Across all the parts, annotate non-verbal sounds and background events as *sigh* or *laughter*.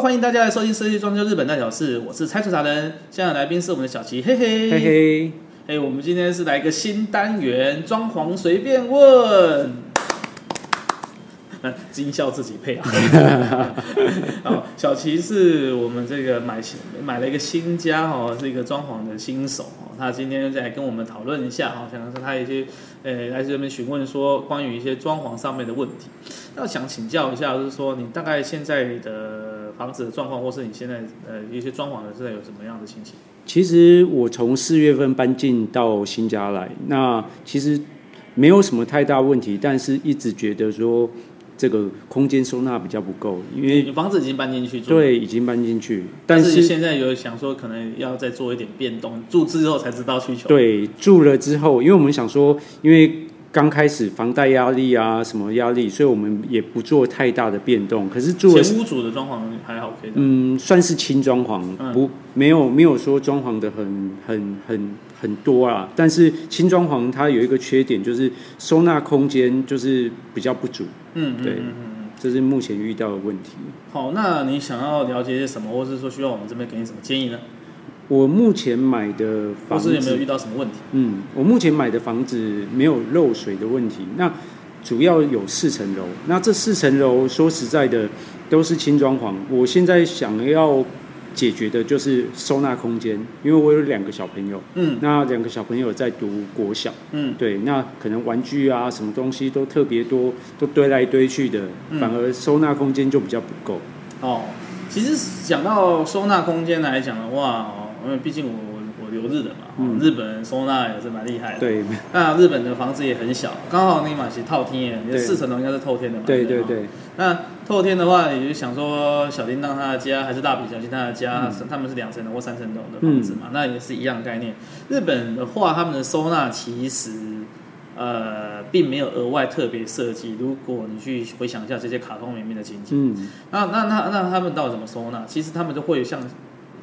欢迎大家来收听设计装修日本大小事，我是拆除达人。现在来宾是我们的小齐，嘿嘿嘿嘿。嘿，我们今天是来一个新单元，装潢随便问。嗯，音效自己配啊。*laughs* 好，小齐是我们这个买买了一个新家哦，是一个装潢的新手哦。他今天再来跟我们讨论一下哈，想说他一些呃来这边询问说关于一些装潢上面的问题。那想请教一下，就是说你大概现在的房子的状况，或是你现在呃一些装潢的现在有什么样的情形？其实我从四月份搬进到新家来，那其实没有什么太大问题，但是一直觉得说。这个空间收纳比较不够，因为房子已经搬进去住，对，已经搬进去，但是现在有想说可能要再做一点变动，住之后才知道需求。对，住了之后，因为我们想说，因为刚开始房贷压力啊，什么压力，所以我们也不做太大的变动。可是住了前屋主的装潢还好，可以。嗯，算是轻装潢，嗯、不没有没有说装潢的很很很很多啊。但是轻装潢它有一个缺点，就是收纳空间就是比较不足。嗯，对，嗯嗯嗯，这是目前遇到的问题。好，那你想要了解些什么，或是说需要我们这边给你什么建议呢？我目前买的房子，有没有遇到什么问题？嗯，我目前买的房子没有漏水的问题。那主要有四层楼，那这四层楼说实在的都是轻装潢。我现在想要。解决的就是收纳空间，因为我有两个小朋友，嗯，那两个小朋友在读国小，嗯，对，那可能玩具啊，什么东西都特别多，都堆来堆去的，嗯，反而收纳空间就比较不够。哦，其实讲到收纳空间来讲的话，哦，因为毕竟我我。留日的嘛，嗯、日本人收纳也是蛮厉害的。对，那日本的房子也很小，刚好你买是透天，你的四层楼应该是透天的嘛。对对对。那透天的话，也就想说小叮当他的家还是大笔小新他的家，嗯、他们是两层楼或三层楼的房子嘛，嗯、那也是一样的概念。日本的话，他们的收纳其实呃并没有额外特别设计。如果你去回想一下这些卡通里面的情景，嗯，那那那那他们到底怎么收纳？其实他们就会像。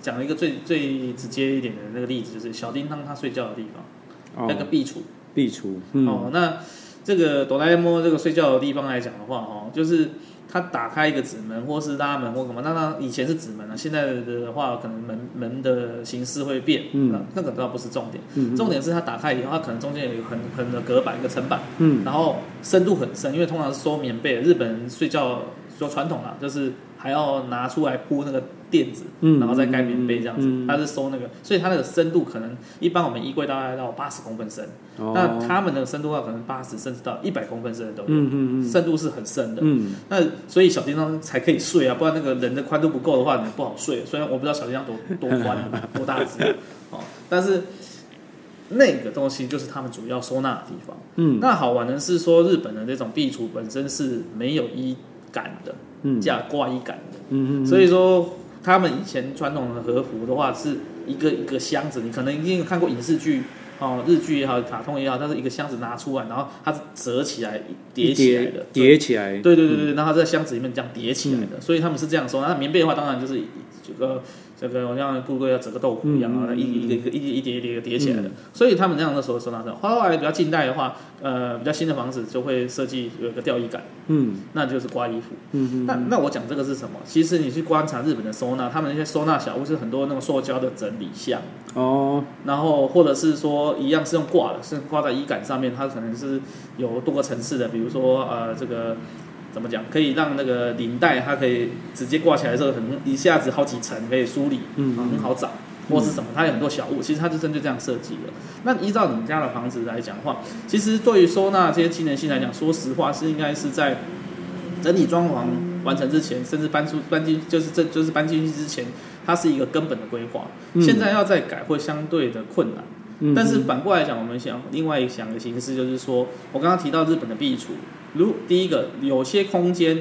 讲一个最最直接一点的那个例子，就是小叮当他睡觉的地方，哦、那个壁橱。壁橱。嗯、哦，那这个哆啦 A 梦这个睡觉的地方来讲的话，哦，就是他打开一个纸门或是拉门或什么，那他以前是纸门啊，现在的话可能门门的形式会变，嗯，那个倒不是重点，嗯、重点是他打开以后，它可能中间有一个很很的隔板，一个层板，嗯，然后深度很深，因为通常是收棉被，日本人睡觉说传统啊，就是还要拿出来铺那个。垫子，然后再盖棉被这样子，嗯嗯、它是收那个，所以它那个深度可能一般我们衣柜大概到八十公分深，哦、那他们的深度的话可能八十甚至到一百公分深的都有，嗯嗯嗯、深度是很深的。嗯、那所以小叮当才可以睡啊，不然那个人的宽度不够的话，你不好睡。虽然我不知道小叮当多多宽 *laughs* 多大只，哦，但是那个东西就是他们主要收纳的地方。嗯，那好玩的是说日本的那种壁橱本身是没有衣杆的，嗯，加挂衣杆的，嗯嗯，所以说。他们以前传统的和服的话，是一个一个箱子，你可能一定有看过影视剧哦，日剧也好，卡通也好，它是一个箱子拿出来，然后它是折起来叠起来的，叠起来，对对对对，然后在箱子里面这样叠起来的，嗯、所以他们是这样说。那棉被的话，当然就是这个。这个好像顾客要整个豆腐一样啊，一一个一个一一叠一叠叠起来的，所以他们这样的时候收纳是。后来比较近代的话，呃，比较新的房子就会设计有一个吊衣杆，嗯，那就是挂衣服。嗯，那那我讲这个是什么？其实你去观察日本的收纳，他们那些收纳小屋是很多那种塑胶的整理箱哦，然后或者是说一样是用挂的，是挂在衣杆上面，它可能是有多个层次的，比如说呃这个。怎么讲？可以让那个领带，它可以直接挂起来的时候，很一下子好几层可以梳理，嗯，很好找，或是什么？它有很多小物，其实它就针对这样设计的。那依照你们家的房子来讲的话，其实对于收纳这些机能性来讲，说实话是应该是在整体装潢完成之前，甚至搬出搬进就是这就是搬进去之前，它是一个根本的规划。现在要再改会相对的困难。但是反过来讲，我们想另外一想的形式就是说，我刚刚提到日本的壁橱。如第一个，有些空间，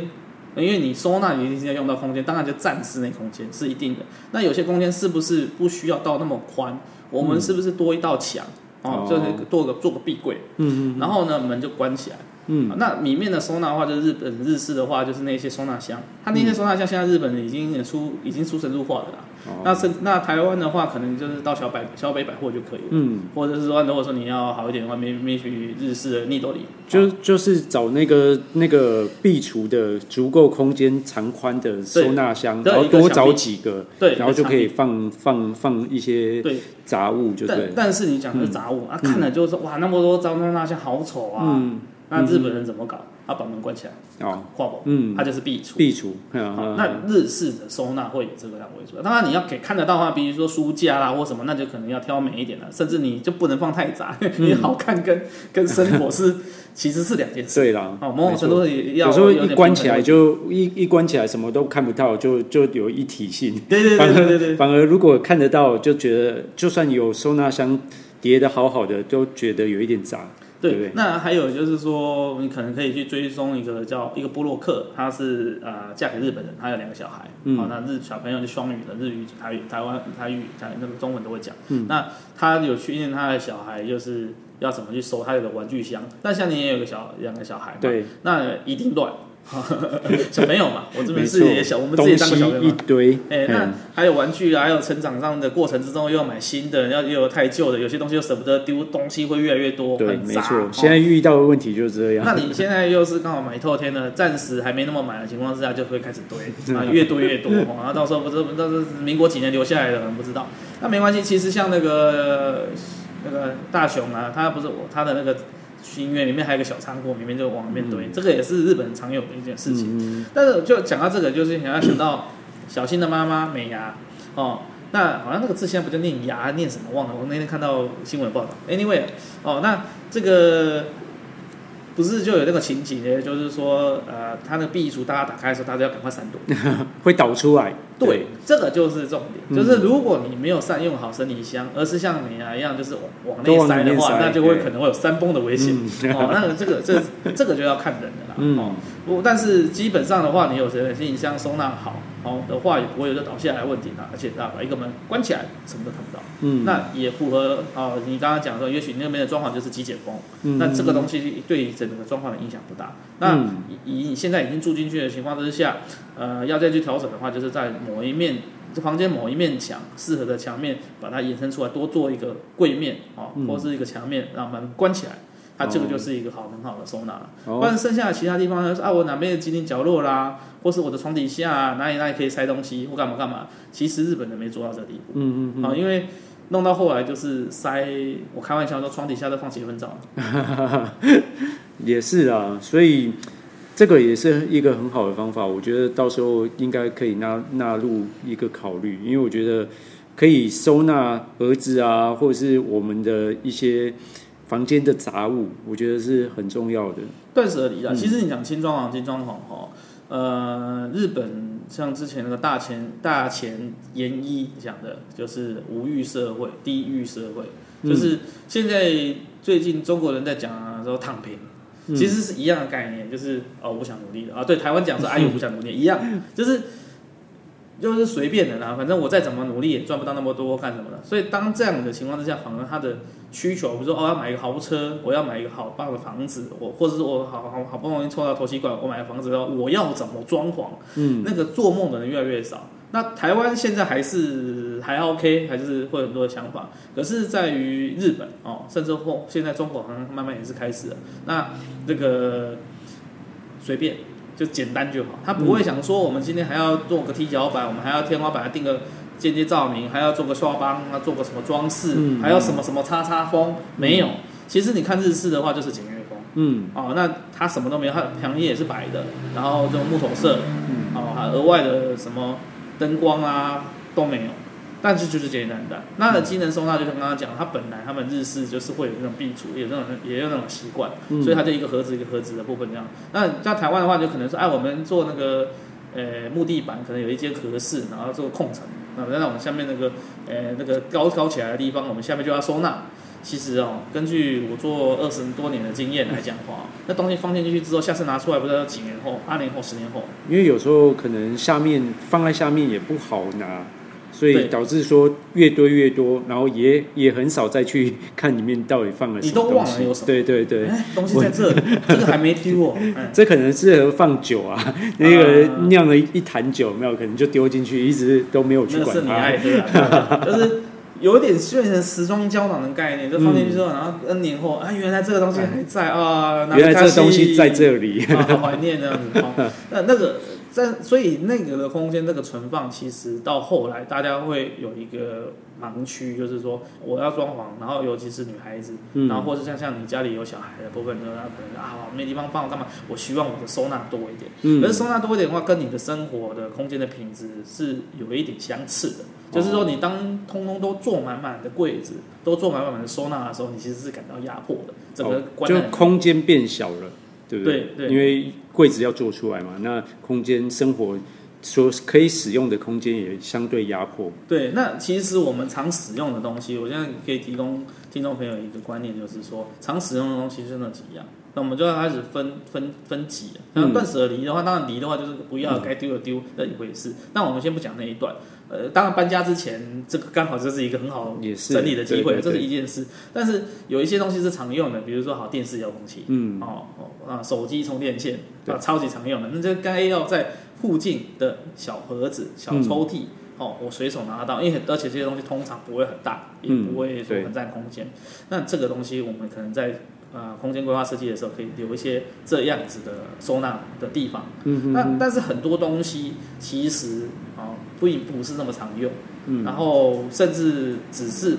因为你收纳你一定是要用到空间，当然就占室内空间是一定的。那有些空间是不是不需要到那么宽？我们是不是多一道墙？哦，就是做个做个壁柜，嗯嗯，然后呢门就关起来，嗯，那里面的收纳的话，就是日本日式的话，就是那些收纳箱。它那些收纳箱现在日本已经出已经出神入化的啦。哦、那是那台湾的话，可能就是到小百小北百货就可以了。嗯，或者是说，如果说你要好一点的话，没没去日式的逆斗里，就就是找那个那个壁橱的足够空间长宽的收纳箱，然后多找几个，对，然后就可以放放放一些杂物就对，就对。但是你讲的是杂物、嗯、啊，看了就是哇，那么多脏收纳箱好丑啊。嗯那日本人怎么搞？他把门关起来，哦，挂宝，嗯，他就是壁橱，壁橱。那日式的收纳会有这个样为主。当然你要给看得到的话，比如说书架啦或什么，那就可能要挑美一点了。甚至你就不能放太杂，*laughs* 因为好看跟跟生活是 *laughs* 其实是两件事。对啦，哦，某种程度也要有时候一关起来就一一关起来什么都看不到，就就有一体性。*laughs* 对对对对对。反而如果看得到，就觉得就算有收纳箱叠的好好的，都觉得有一点杂。对，对，那还有就是说，你可能可以去追踪一个叫一个波洛克，他是呃嫁给日本人，他有两个小孩，好、嗯哦，那日小朋友就双语的，日语、台语、台湾台语、台那个中文都会讲。嗯，那他有训练他的小孩，就是要怎么去收他有个玩具箱。那像你也有个小两个小孩，对，那一定乱。*laughs* 小朋友嘛，我这边自己也小，我们自己当个小朋友一堆。哎、欸，那还有玩具啊，还有成长上的过程之中，又要买新的，要又有太旧的，有些东西又舍不得丢，东西会越来越多，对，没错。现在遇到的问题就是这样。那你现在又是刚好买透天的，暂时还没那么满的情况之下，就会开始堆 *laughs* 啊，越堆越多，然后到时候不知道到时候民国几年留下来的，可能不知道。那没关系，其实像那个那个大雄啊，他不是我他的那个。庭院里面还有个小仓库，里面就往里面堆，嗯，这个也是日本常有的一件事情。嗯、但是就讲到这个，就是想要想到小新的妈妈美牙哦，那好像那个字现在不就念牙，念什么忘了。我那天看到新闻报道。Anyway，哦，那这个。不是就有那个情景呢？就是说，呃，他那个壁橱大家打开的时候，大家要赶快闪躲，*laughs* 会倒出来。对，对，这个就是重点。就是如果你没有善用好生理箱，而是像你啊一样，就是往往内塞的话，那就会可能会有山崩的危险。嗯、哦，*laughs* 那个这个这这个就要看人的啦。嗯、哦，不，但是基本上的话，你有生理箱收纳好。好的话也不会有这倒下来问题的，而且啊把一个门关起来，什么都看不到。嗯，那也符合啊，你刚刚讲说，也许那边的装潢就是极简风，嗯，那这个东西对整个装潢的影响不大。那以你现在已经住进去的情况之下，呃，要再去调整的话，就是在某一面这房间某一面墙适合的墙面，把它延伸出来，多做一个柜面啊，或是一个墙面，让门关起来。它、啊、这个就是一个好很好的收纳，不然剩下的其他地方呢？啊，我哪边的机灵角落啦，或是我的床底下、啊，哪里哪里可以塞东西，或干嘛干嘛？其实日本人没做到这地步。嗯嗯嗯。啊，因为弄到后来就是塞，我开玩笑说床底下都放结婚照。*laughs* 也是啊，所以这个也是一个很好的方法。我觉得到时候应该可以纳纳入一个考虑，因为我觉得可以收纳儿子啊，或者是我们的一些。房间的杂物，我觉得是很重要的。断舍离啦，其实你讲轻装潢、轻装潢哈，呃，日本像之前那个大前大前研一讲的，就是无欲社会、低欲社会，就是现在最近中国人在讲啊，说躺平，其实是一样的概念，就是哦，我不想努力了啊。对，台湾讲说哎呦，不想努力，一样，就是。就是随便的啦，反正我再怎么努力也赚不到那么多，干什么的？所以当这样的情况之下，反而他的需求，比如说哦，要买一个豪车，我要买一个好棒的房子，我或者是我好好好不容易抽到头期款，我买个房子，我要怎么装潢？嗯，那个做梦的人越来越少。那台湾现在还是还 OK，还是会有很多的想法。可是在于日本哦，甚至后现在中国好像慢慢也是开始了。那这个随便。就简单就好，他不会想说我们今天还要做个踢脚板，我们还要天花板定个间接照明，还要做个刷帮，啊做个什么装饰，嗯，还要什么什么叉叉风，没有。其实你看日式的话就是简约风，嗯，哦，那它什么都没有，它墙面也是白的，然后这种木头色，嗯，哦，还额外的什么灯光啊都没有。但是就是简简单单，那的机能收纳就像刚刚讲，它本来他们日式就是会有那种壁橱，有那种也有那种习惯，嗯、所以它就一个盒子一个盒子的部分这样。那在台湾的话，就可能说，哎，我们做那个呃木地板，可能有一间合适，然后做空层，那在我们下面那个呃那个高高起来的地方，我们下面就要收纳。其实哦，根据我做二十多年的经验来讲的话，那东西放进去之后，下次拿出来不知道几年后，八年后、十年后。因为有时候可能下面放在下面也不好拿。所以导致说越堆越多，然后也也很少再去 *laughs* 看里面到底放了什么东西。你都忘了有什么？对对对，哎，东西在这里，*laughs* 这个还没丢哦。这可能适合放酒啊，那个酿了一坛酒，没有可能就丢进去，一直都没有去管它。那是你爱喝，*laughs* 就是。有点变成时装胶囊的概念，就放进去之后，然后 N 年后，啊，原来这个东西还在啊，原来这个东西在这里，啊、好怀念这样子。那那个在，所以那个的空间，那个存放，其实到后来大家会有一个盲区，就是说我要装潢，然后尤其是女孩子，然后或者像像你家里有小孩的部分，呢，可能啊没地方放，干嘛？我希望我的收纳多一点。嗯可是收纳多一点的话，跟你的生活的空间的品质是有一点相似的。就是说，你当通通都坐满满的柜子，都坐满满的收纳的时候，你其实是感到压迫的。整个关就空间变小了，对不对？对，对，因为柜子要做出来嘛，那空间生活所可以使用的空间也相对压迫。对，那其实我们常使用的东西，我现在可以提供听众朋友一个观念，就是说，常使用的东西是那几样。那我们就要开始分分分级了。那断舍离的话，当然离的话就是不要该丢的丢那一回事。那我们先不讲那一段。呃，当然搬家之前，这个刚好就是一个很好整理的机会，这是一件事。但是有一些东西是常用的，比如说好电视遥控器，嗯，哦哦啊，手机充电线啊，超级常用的。那这该要在附近的小盒子、小抽屉，哦，我随手拿得到，因为而且这些东西通常不会很大，也不会说很占空间。那这个东西我们可能在。啊、呃，空间规划设计的时候可以留一些这样子的收纳的地方。嗯嗯。那但是很多东西其实啊，不不是那么常用。嗯。然后甚至只是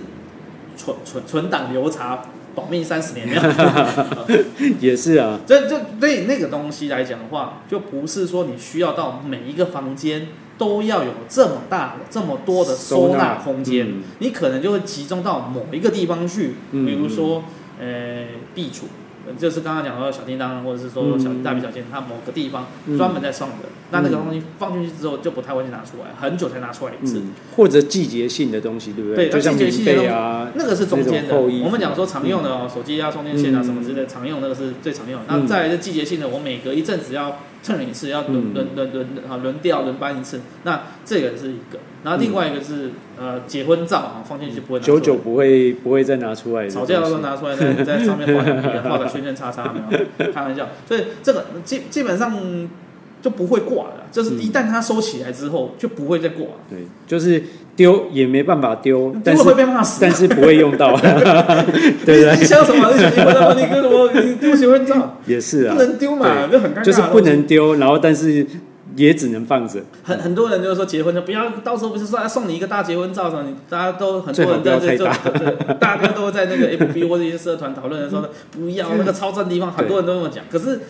存存存档留茶，保命三十年那样。*laughs* 也是啊。这这对那个东西来讲的话，就不是说你需要到每一个房间都要有这么大的这么多的收纳空间，嗯、你可能就会集中到某一个地方去，比如说。呃，壁橱，就是刚刚讲到小叮当，或者是说小大笔小新，它某个地方专门在送的，那那个东西放进去之后就不太会去拿出来，很久才拿出来一次。或者季节性的东西，对不对？对，季节性的东西啊，那个是中间的。我们讲说常用的哦，手机啊、充电线啊什么之类的，常用那个是最常用的。那再来是季节性的，我每隔一阵子要。蹭一次要轮轮轮轮啊轮调轮搬一次，那这个是一个，然后另外一个是呃结婚照啊，放进去不会拿出来，久久不会不会再拿出来，吵架的时候拿出来在在上面画 *laughs* 画个圈圈叉叉，没有开玩笑，所以这个基基本上就不会挂了，就是一旦它收起来之后就不会再挂，对，就是。丢也没办法丢，但是会被骂死，但是不会用到，*laughs* 对不对？你想什么？你结婚了吗？你跟什么？你丢结婚照 *laughs* 也是啊，不能丢嘛，就很尴尬。就是不能丢，然后但是也只能放着。很很多人就是说结婚就不要，到时候不是说要送你一个大结婚照什么？你大家都很多人在这这，大家都在那个 FB 或者一些社团讨论的时候，不要那个超赞地方，很多人都这么讲。可是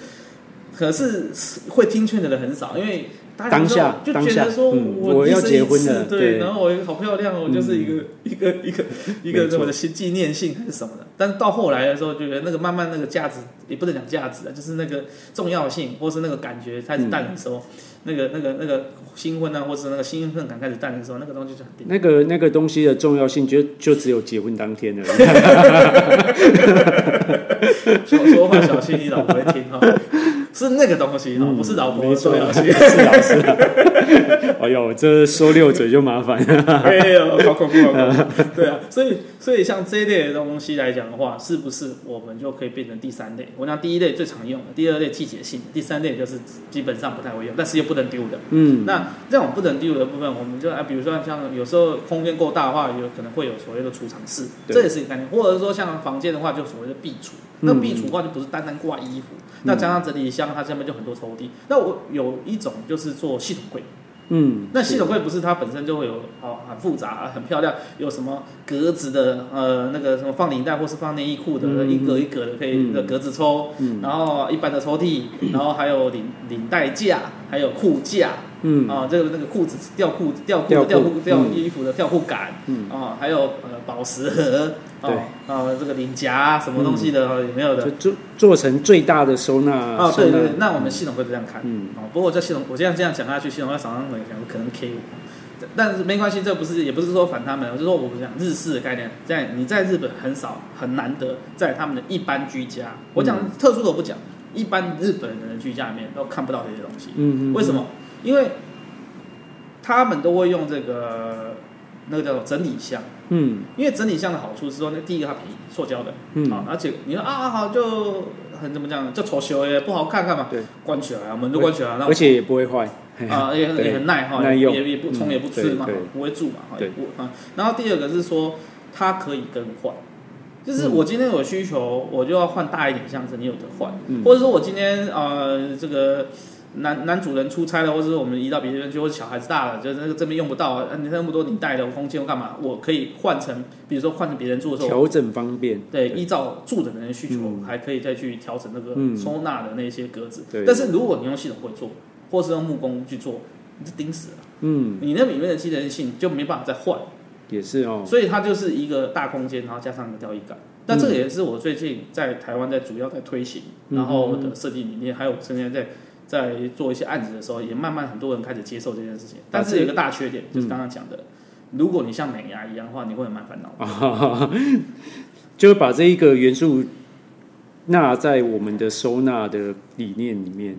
可是会听劝的人很少，因为。当下就觉得说，我要结婚了，对，然后我好漂亮，我就是一个 *laughs* 一个一个一个什么的纪念性还是什么的。但是到后来的时候，就觉得那个慢慢那个价值也不能讲价值啊，就是那个重要性或是那个感觉开始淡的时候，那个那个那个新婚啊，或是那个兴奋感开始淡的时候，那个东西就很定。那个那个东西的重要性就就只有结婚当天了。*laughs* 说说话小心，你老婆会听哈。是那个东西，不是老婆的重要性，是老师。哎呦，这说溜嘴就麻烦了。*laughs* 哎呦，好恐怖，好恐怖。*laughs* 对啊，所以所以像这一类的东西来讲的话，是不是我们就可以变成第三类？我讲第一类最常用的，第二类季节性的，第三类就是基本上不太会用，但是又不能丢的。嗯，那这种不能丢的部分，我们就啊，比如说像有时候空间够大的话，有可能会有所谓的储藏室，这也是一个概念。或者是说像房间的话，就所谓的壁橱。那壁橱的话就不是单单挂衣服，那加上整理箱，它下面就很多抽屉。那我有一种就是做系统柜，嗯，那系统柜不是它本身就会有哦很复杂很漂亮，有什么格子的呃那个什么放领带或是放内衣裤的一格一格的可以的格子抽，然后一般的抽屉，然后还有领领带架，还有裤架。嗯。啊，这个那个裤子吊裤子吊裤吊裤吊衣服的吊裤杆，嗯。啊，还有呃宝石盒，对。啊，这个领夹什么东西的有没有的？做做成最大的收纳啊，对对，那我们系统会这样看，嗯。啊，不过这系统我这样这样讲下去，系统要厂商可能可能 K 我，但是没关系，这不是也不是说反他们，我就说我们讲日式的概念，在你在日本很少很难得在他们的一般居家，我讲特殊的我不讲，一般日本人的居家里面都看不到这些东西，嗯嗯，为什么？因为他们都会用这个那个叫做整理箱。嗯，因为整理箱的好处是说，那第一个它便宜，塑胶的，嗯。啊，而且你说啊好就很怎么讲，就丑修也不好看，看嘛，对，关起来啊，门都关起来，而且也不会坏，啊，*laughs* 也很也很耐哈，也也不冲也不吃嘛，不会蛀嘛，对，啊，然后第二个是说它可以更换。就是我今天有需求，我就要换大一点箱子，你有得换，嗯、或者说我今天呃这个男男主人出差了，或者是我们移到别的地方去，或者小孩子大了，就是那个这边用不到，啊，你那么多你带的空间我干嘛？我可以换成，比如说换成别人住的时候，调整方便。对，依照住的人的需求，嗯、还可以再去调整那个收纳的那些格子。但是如果你用系统会做，或是用木工去做，你就钉死了。嗯。你那里面的机能性就没办法再换。也是哦。所以它就是一个大空间，然后加上一个吊椅杆。那这个也是我最近在台湾在主要在推行，然后的设计理念，还有现在在在做一些案子的时候，也慢慢很多人开始接受这件事情。但是有一个大缺点，就是刚刚讲的，如果你像美牙一样的话，你会很蛮烦恼的。*laughs* 就把这一个元素纳在我们的收纳的理念里面。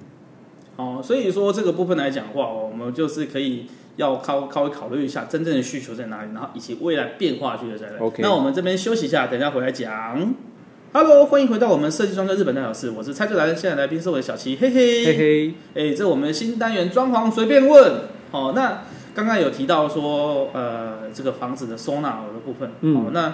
哦，所以说这个部分来讲的话，我们就是可以。要考稍微考虑一下真正的需求在哪里，然后以及未来变化需求在哪里。OK，那我们这边休息一下，等一下回来讲。Hello，欢迎回到我们设计装修日本大小事，我是蔡志来，现在来宾是我的小七，嘿嘿嘿嘿。哎、欸，这是我们新单元装潢随便问。哦，那刚刚有提到说，呃，这个房子的收纳的部分，嗯，哦，那。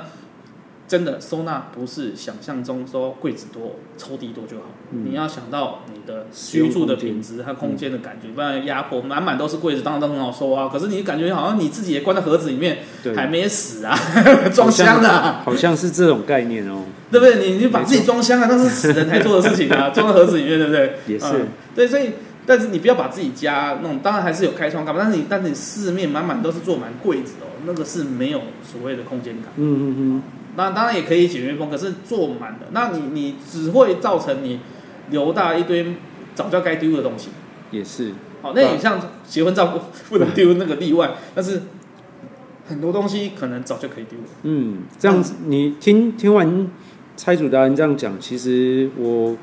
真的收纳不是想象中说柜子多、抽屉多就好，嗯，你要想到你的居住的品质和空间的感觉，不然压迫满满都是柜子，当然都很好收啊。可是你感觉好像你自己也关在盒子里面，还没死啊，*laughs* 装箱啊，好像是这种概念哦，对不对？你就把自己装箱啊，那是死人才做的事情啊，*laughs* 装在盒子里面，对不对？也是，嗯，对，所以但是你不要把自己家弄，当然还是有开窗干嘛，但是你但是你四面满满都是坐满柜子哦，那个是没有所谓的空间感。嗯嗯嗯。那当然也可以简约风，可是做满的，那你你只会造成你留大一堆早就该丢的东西。也是。好，那你像结婚照不不能丢那个例外，*laughs* 但是很多东西可能早就可以丢了。嗯，这样子你听听完拆主达人这样讲，其实我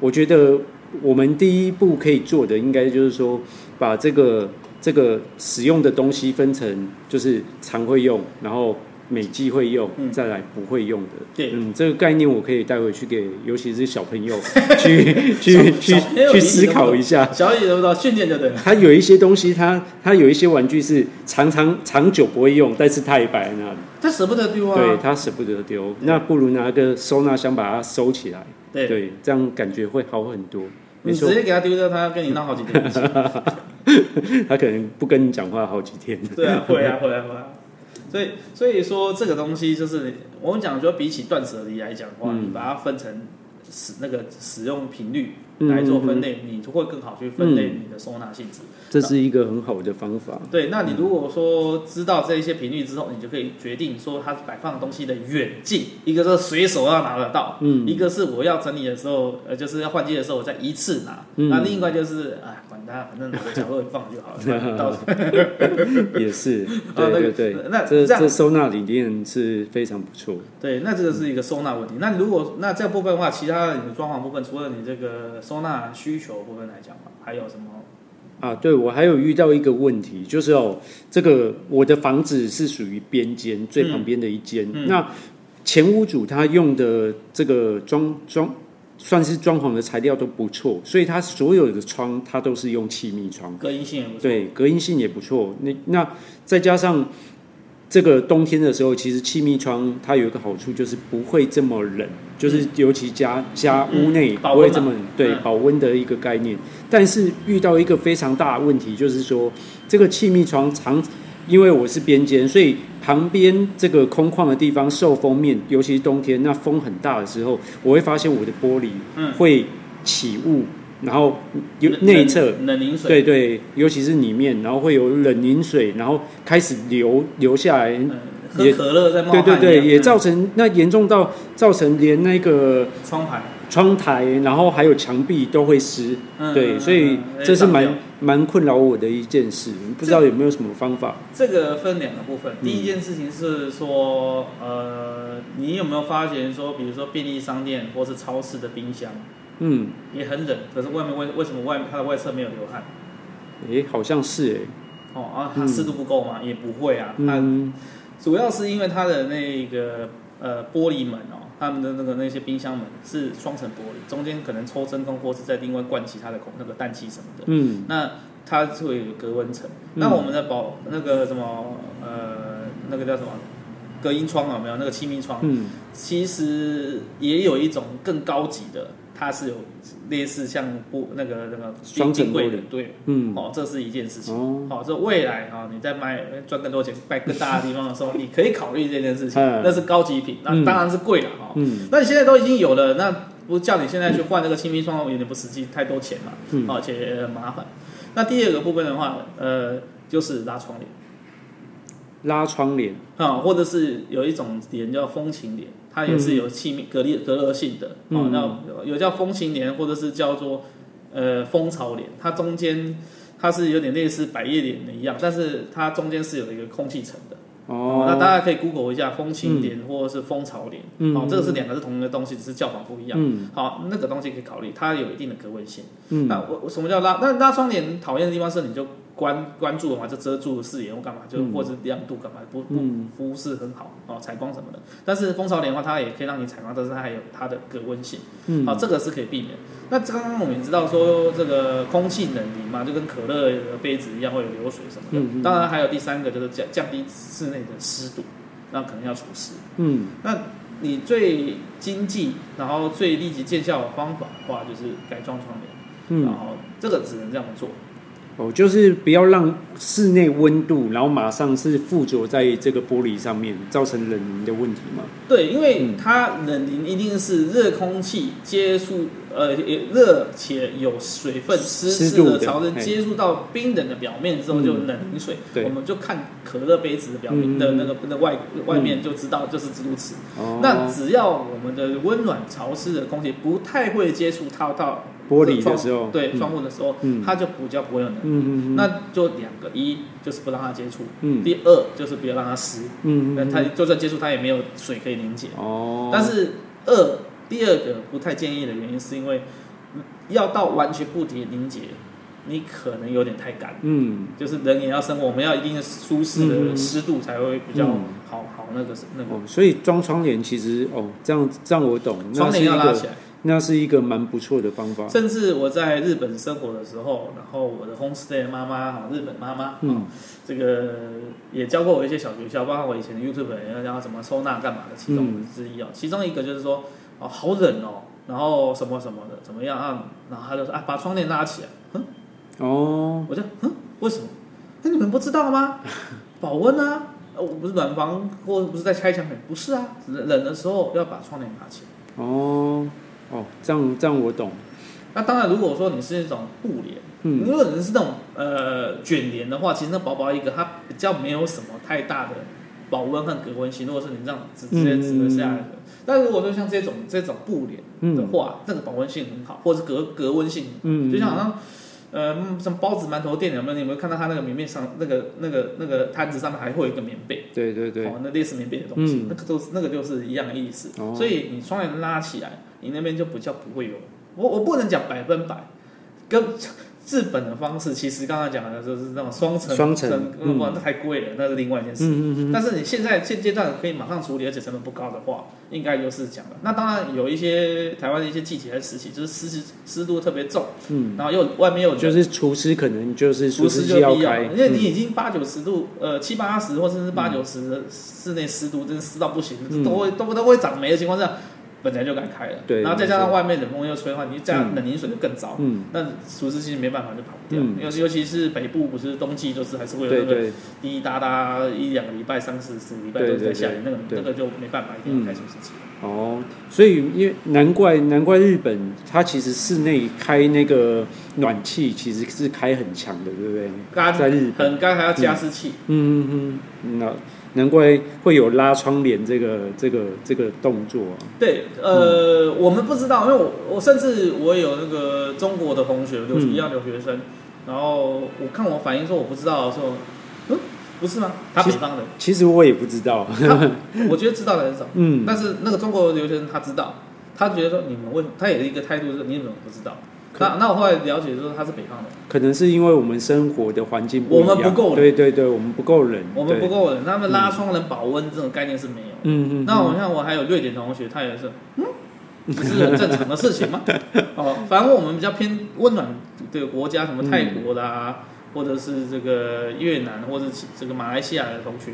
我觉得我们第一步可以做的，应该就是说把这个这个使用的东西分成，就是常会用，然后。每季会用，再来不会用的。对，嗯，这个概念我可以带回去给，尤其是小朋友 *laughs* 去去去去思考一下。小朋友都不知道训练就对了。他有一些东西，他他有一些玩具是常常长久不会用，但是他也摆在那里。他舍不得丢啊。对，他舍不得丢，那不如拿个收纳箱把它收起来。对，对，这样感觉会好很多。你直接给他丢掉，他要跟你闹好几天。*laughs* 他可能不跟你讲话好几天。对啊，会啊，会啊，会啊。所以，所以说这个东西就是我们讲说，比起断舍离来讲的话，嗯、你把它分成使那个使用频率来做分类，你就会更好去分类你的收纳性质。这是一个很好的方法。对，那你如果说知道这一些频率之后，你就可以决定说它摆放东西的远近，一个是随手要拿得到，嗯，一个是我要整理的时候，呃，就是要换季的时候，我再一次拿。嗯、那另外就是，哎，管它，反正哪个角落放就好了。*laughs* 到也是，*laughs* 对对对。那这这收纳理念是非常不错。对，那这个是一个收纳问题。那如果那这部分的话，其他的你的装潢部分，除了你这个收纳需求部分来讲吧，还有什么？啊，对，我还有遇到一个问题，就是哦，这个我的房子是属于边间最旁边的一间，嗯嗯、那前屋主他用的这个装装算是装潢的材料都不错，所以他所有的窗他都是用气密窗，隔音性也不错，对，隔音性也不错。那那再加上。这个冬天的时候，其实气密窗它有一个好处，就是不会这么冷，就是尤其家家屋内不会这么对保温的一个概念。但是遇到一个非常大的问题，就是说这个气密窗常因为我是边间，所以旁边这个空旷的地方受风面，尤其是冬天那风很大的时候，我会发现我的玻璃会起雾。然后有内侧冷凝水，对对，尤其是里面，然后会有冷凝水，然后开始流流下来，嗯、喝可乐在冒汗，对对对，也造成那严重到造成连那个窗台、窗台，然后还有墙壁都会湿，嗯、对，所以这是蛮蛮困扰我的一件事，不知道有没有什么方法？这个分两个部分，第一件事情是说，呃，你有没有发现说，比如说便利商店或是超市的冰箱？嗯，也很冷，可是外面为为什么外面它的外侧没有流汗？诶，好像是诶。哦啊，它湿度不够嘛，也不会啊。它主要是因为它的那个呃玻璃门哦，他们的那个那些冰箱门是双层玻璃，中间可能抽真空或是在另外灌其他的空那个氮气什么的。嗯，那它会有隔温层。那我们的保那个什么呃那个叫什么隔音窗有没有？那个气密窗，嗯，其实也有一种更高级的。它是有类似像玻那个那个双层柜的，对，嗯，哦，这是一件事情。哦，好，这未来啊，你在卖赚更多钱、卖更大的地方的时候，你可以考虑这件事情。那是高级品，那当然是贵了哈。嗯，那你现在都已经有了，那不叫你现在去换那个气密窗，有点不实际，太多钱嘛，嗯，而且很麻烦。那第二个部分的话，呃，就是拉窗帘。拉窗帘啊，或者是有一种帘叫风情帘。它也是有气密隔离隔热性的，哦，那有叫风琴帘，或者是叫做呃蜂巢帘，它中间它是有点类似百叶帘的一样，但是它中间是有一个空气层的。哦，那大家可以 Google 一下风琴帘或者是蜂巢帘，嗯，哦，这个是两个是同一个东西，只是叫法不一样。嗯，好，那个东西可以考虑，它有一定的隔温性。嗯，那我什么叫拉？那拉窗帘讨厌的地方是你就。关关注的话就遮住视野或干嘛，就或者亮度干嘛，不不不是很好哦，采光什么的。但是蜂巢帘的话，它也可以让你采光，但是它还有它的隔温性，好，这个是可以避免。那刚刚我们也知道说这个空气冷凝嘛，就跟可乐杯子一样会有流水什么的。当然还有第三个就是降降低室内的湿度，那可能要除湿。嗯，那你最经济然后最立即见效的方法的话，就是改装窗帘，嗯然后这个只能这样做。哦，就是不要让室内温度，然后马上是附着在这个玻璃上面，造成冷凝的问题吗？对，因为它冷凝一定是热空气接触，呃，热且有水分湿湿的潮湿接触到冰冷的表面之后，就冷凝水。对，我们就看可乐杯子的表面的那个那外外面就知道就是如此。哦，那只要我们的温暖潮湿的空气不太会接触它到。玻璃的时候，对窗户的时候，它就比较不会有冷凝。那就两个，一就是不让它接触，第二就是不要让它湿。嗯，那它就算接触，它也没有水可以凝结。哦。但是二第二个不太建议的原因，是因为要到完全不结凝结，你可能有点太干。嗯。就是人也要生活，我们要一定的舒适的湿度才会比较好好那个是那个。所以装窗帘其实哦，这样这样我懂。窗帘要拉起来。那是一个蛮不错的方法。甚至我在日本生活的时候，然后我的 homestay 妈妈哈，日本妈妈，嗯，这个也教过我一些小诀窍，包括我以前的 YouTube 要教怎么收纳干嘛的，其中之一啊。其中一个就是说，哦，好冷哦，然后什么什么的，怎么样啊？然后他就说啊，把窗帘拉起来。嗯，哦，我就嗯，为什么？那你们不知道吗？*laughs* 保温啊，我不是暖房或不是在拆墙，不是啊，冷冷的时候要把窗帘拉起来。哦。哦，这样这样我懂。那当然，如果说你是那种布帘，嗯，如果你是那种呃卷帘的话，其实那薄薄一个，它比较没有什么太大的保温和隔温性。如果是你这样直直接直的下来的，嗯、但如果说像这种这种布帘的话，那、嗯、个保温性很好，或者是隔隔温性，嗯，就像好像呃像包子馒头店有没有？你有没有看到他那个棉被上那个那个那个摊子上面还会有一个棉被？对对对，哦，那类似棉被的东西，嗯、那个都是那个就是一样的意思。哦、所以你窗帘拉起来。你那边就比较不会有，我我不能讲百分百，跟日本的方式，其实刚才讲的就是那种双层，双层，哇，那太贵了，那是另外一件事。嗯嗯嗯。但是你现在现阶段可以马上处理，而且成本不高的话，应该就是讲了。那当然有一些台湾的一些季节的时期，就是湿湿湿度特别重，嗯，然后又外面又就是除湿，可能就是除湿就必要，因为你已经八九十度，呃七八十或甚至八九十的室内湿度，真的湿到不行，都会都都会长霉的情况下。本来就该开了，对，然后再加上外面冷风又吹的话，你这样冷凝水就更糟。嗯，那除湿机没办法就跑不掉。尤尤其是北部，不是冬季就是还是会有那个滴滴答答一两个礼拜、三四四个礼拜都在下雨，那个那个就没办法，一定要开除湿机。哦，所以因为难怪难怪日本它其实室内开那个暖气其实是开很强的，对不对？干在日本很干还要加湿器。嗯嗯嗯，那。难怪会有拉窗帘这个这个这个动作啊。对，呃，嗯、我们不知道，因为我我甚至我有那个中国的同学，留一样留学生，嗯、然后我看我反应说我不知道，说嗯，不是吗？他北方的，其实我也不知道，我觉得知道的很少，嗯，但是那个中国留学生他知道，他觉得说你们问，他也是一个态度是你怎么不知道？那那我后来了解说他是北方人，可能是因为我们生活的环境不一样，我们不够冷，对对对，我们不够冷，我们不够冷，他们拉窗能保温这种概念是没有。嗯嗯。那我像我还有瑞典同学，他也是，嗯，不是很正常的事情吗？*laughs* 哦，反正我们比较偏温暖的国家，什么泰国啦，嗯、或者是这个越南，或者是这个马来西亚的同学。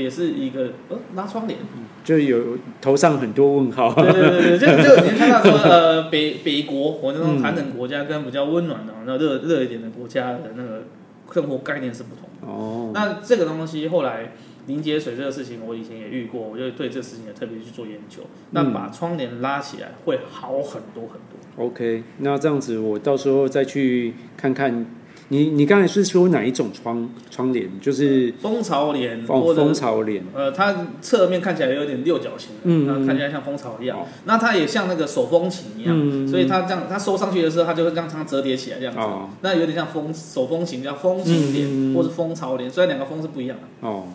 这也是一个呃拉窗帘，就有头上很多问号。对对对，*laughs* 就就你看到说呃北北国或者那种寒冷国家跟比较温暖的那热热一点的国家的那个生活概念是不同。哦。那这个东西后来凝结水这个事情，我以前也遇过，我就对这个事情也特别去做研究。那把窗帘拉起来会好很多很多。OK，那这样子我到时候再去看看。你你刚才是说哪一种窗窗帘？就是蜂巢帘，哦，蜂巢帘。呃，它侧面看起来有点六角形，嗯，看起来像蜂巢一样。那它也像那个手风琴一样，所以它这样，它收上去的时候，它就会这样这样折叠起来这样子。哦那有点像风手风琴，叫风琴帘或是蜂巢帘，虽然两个风是不一样的。哦，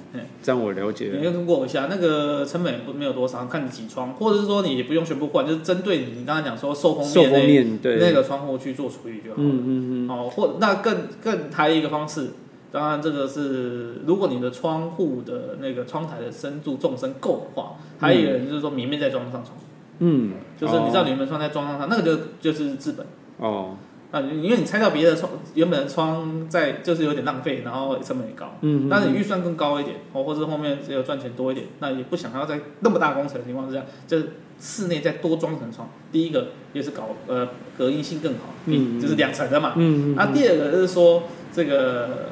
这样我了解了。你要通过一下，那个成本也不没有多少，看你几窗，或者是说你也不用全部换，就是针对你你刚才讲说受风面那那个窗户去做处理就好了。嗯嗯嗯。哦，或那更。更还有一个方式，当然这个是如果你的窗户的那个窗台的深度纵深够的话，还有一个人就是说明面再装上窗，嗯，就是你知道你们窗再装上它，那个就就是治本。哦，啊，因为你拆掉别的窗，原本的窗在就是有点浪费，然后成本也高，嗯，但是你预算更高一点，哦，或者后面只有赚钱多一点，那也不想要在那么大工程的情况之下，就是室内再多装层窗，第一个也是搞呃隔音性更好，嗯，就是两层的嘛，嗯，啊，第二个就是说这个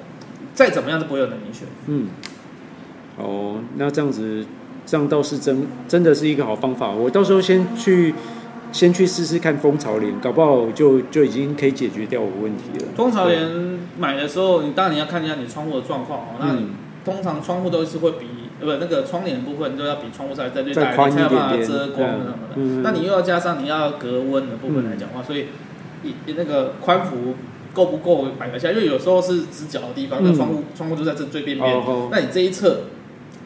再怎么样都不会有冷凝血，嗯，哦，那这样子这样倒是真真的是一个好方法，我到时候先去先去试试看蜂巢帘，搞不好就就已经可以解决掉我问题了。蜂巢帘买的时候，你当然你要看一下你窗户的状况哦，那你通常窗户都是会比。不，那个窗帘的部分都要比窗户再再最大一点，才有办法遮光什么的。嗯、那你又要加上你要隔温的部分来讲的话，嗯、所以你那个宽幅够不够摆得下？因为有时候是直角的地方，那、嗯、窗户窗户就在这最边边，那你这一侧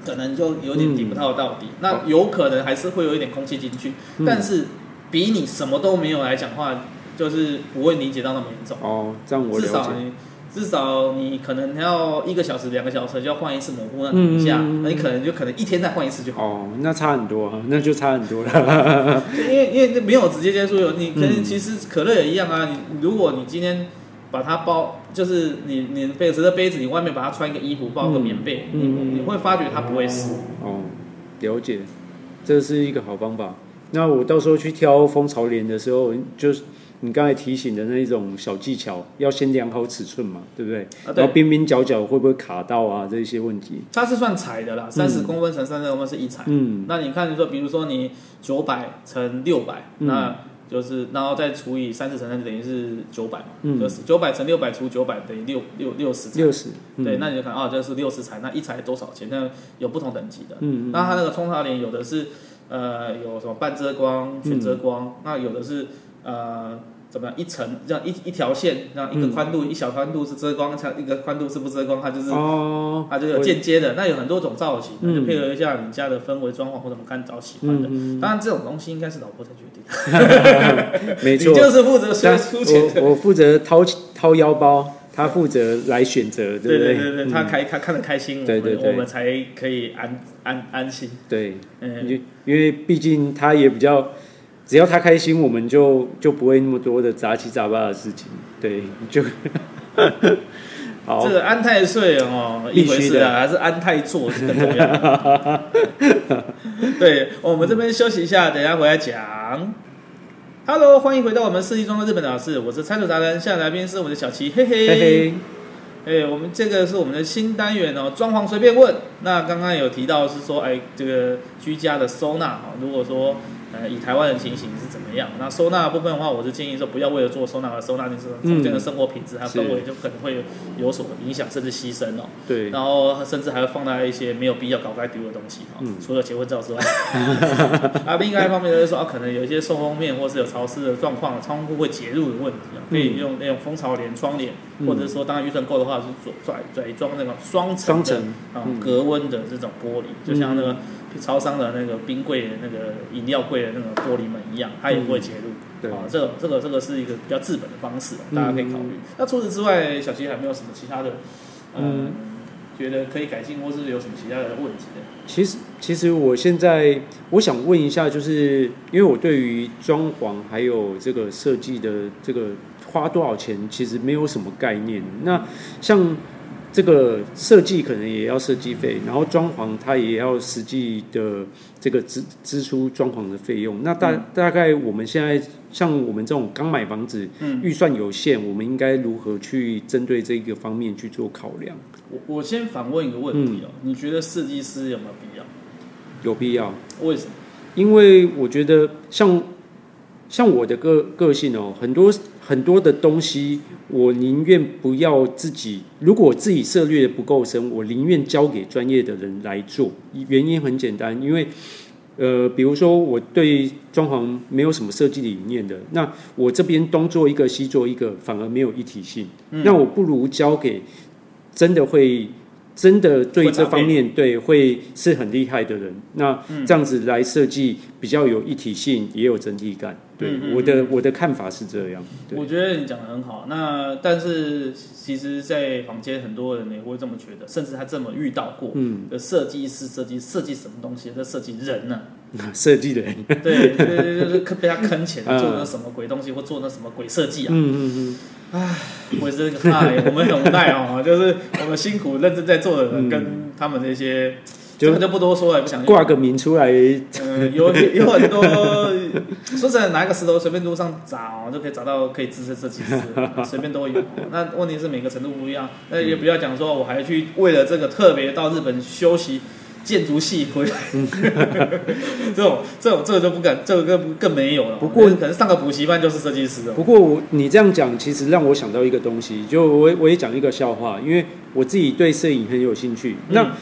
可能就有点顶不到到底。嗯、那有可能还是会有一点空气进去，嗯、但是比你什么都没有来讲的话，就是不会理解到那么严重。哦，这样我。至少至少你可能要一个小时、两个小时就要换一次模糊，那等一下，嗯、那你可能就可能一天再换一次就好。哦，那差很多，那就差很多了。因为因为没有直接接触，你可能其实可乐也一样啊。你如果你今天把它包，就是你你杯子的杯子，你外面把它穿一个衣服，包个棉被，嗯、你你会发觉它不会湿。哦，了解，这是一个好方法。那我到时候去挑蜂巢帘的时候，就是。你刚才提醒的那一种小技巧，要先量好尺寸嘛，对不对？啊、对，然后边边角角会不会卡到啊？这些问题。它是算裁的啦，三十公分乘三十公分是一裁。嗯。那你看，就说比如说你九百乘六百，那就是然后再除以三十乘三，十等于是九百嘛。嗯。就是九百乘六百除九百等于六六六十。六十。对，那你就看啊，这是六十裁，那一裁多少钱？那有不同等级的。嗯，嗯。那它那个冲茶帘有的是呃有什么半遮光、全遮光，嗯、那有的是。呃，怎么样？一层这样一一条线，这样一个宽度，嗯、一小宽度是遮光，一个宽度是不遮光，它就是哦，它就有间接的。那有很多种造型，嗯、就配合一下你家的氛围装潢或者我们看找喜欢的。嗯、当然，这种东西应该是老婆才决定。*laughs* 没错，你就是负责出钱的。我我负责掏掏腰包，他负责来选择，对不对？对对对，他开他看得开心，对对对，我们才可以安安安心。对，嗯，因为毕竟他也比较。只要他开心，我们就就不会那么多的杂七杂八的事情。对，就 *laughs* 好。这个安太岁哦，一回事啊，还是安太座是更重要。*laughs* 对，我们这边休息一下，等一下回来讲。Hello，欢迎回到我们设计中的日本老师，我是拆除达人，现在来宾是我们的小齐，嘿嘿嘿嘿。哎，我们这个是我们的新单元哦，装潢随便问。那刚刚有提到是说，哎，这个居家的收纳哦，如果说。呃，以台湾的情形是怎么样？那收纳的部分的话，我是建议说，不要为了做收纳而收纳，就是中间的生活品质还有氛围就可能会有所影响，甚至牺牲哦。对。然后甚至还会放在一些没有必要搞该丢的东西哈。嗯。除了结婚照之外。啊，另外一方面就是说，啊，可能有一些受风面或是有潮湿的状况，窗户会结露的问题啊，可以用那种蜂巢帘、窗帘，或者说当然预算够的话，是做拽拽装那种双层的啊隔温的这种玻璃，就像那个。超商的那个冰柜的那个饮料柜的那个玻璃门一样，它也不会介入。对啊，这个这个这个是一个比较治本的方式，大家可以考虑。嗯、那除此之外，小齐还没有什么其他的，呃、嗯，觉得可以改进，或是有什么其他的问题的？其实，其实我现在我想问一下，就是因为我对于装潢还有这个设计的这个花多少钱，其实没有什么概念。那像。这个设计可能也要设计费，然后装潢它也要实际的这个支支出装潢的费用。那大大概我们现在像我们这种刚买房子，嗯，预算有限，我们应该如何去针对这个方面去做考量？我我先反问一个问题哦，嗯，你觉得设计师有没有必要？有必要。为什么？因为我觉得像像我的个个性哦，很多。很多的东西，我宁愿不要自己。如果自己涉猎的不够深，我宁愿交给专业的人来做。原因很简单，因为，呃，比如说我对装潢没有什么设计理念的，那我这边东做一个西做一个，反而没有一体性。那我不如交给真的会。真的对这方面对会是很厉害的人，那这样子来设计比较有一体性，也有整体感。对，嗯嗯嗯，我的我的看法是这样。我觉得你讲的很好。那但是其实，在房间很多人也会这么觉得，甚至他这么遇到过。嗯，的设计师设计设计什么东西？在设计人呢？设计人。对，就是被他坑钱 *laughs* 做那什么鬼东西，或做那什么鬼设计啊。嗯嗯嗯。唉，我也是这个唉，我们很无奈哦，*laughs* 就是我们辛苦认真在做的人，跟他们那些，就就不多说了，也不想挂个名出来。嗯，有有很多，说真的，拿一个石头随便路上找，就可以找到可以支持设计师，随便都有。那问题是每个程度不一样，那也不要讲说我还去为了这个特别到日本休息。建筑系回来，*laughs* 这种这种这个就不敢，这个更更没有了。不过可能上个补习班就是设计师了。不过我你这样讲，其实让我想到一个东西，就我我也讲一个笑话，因为我自己对摄影很有兴趣。嗯、那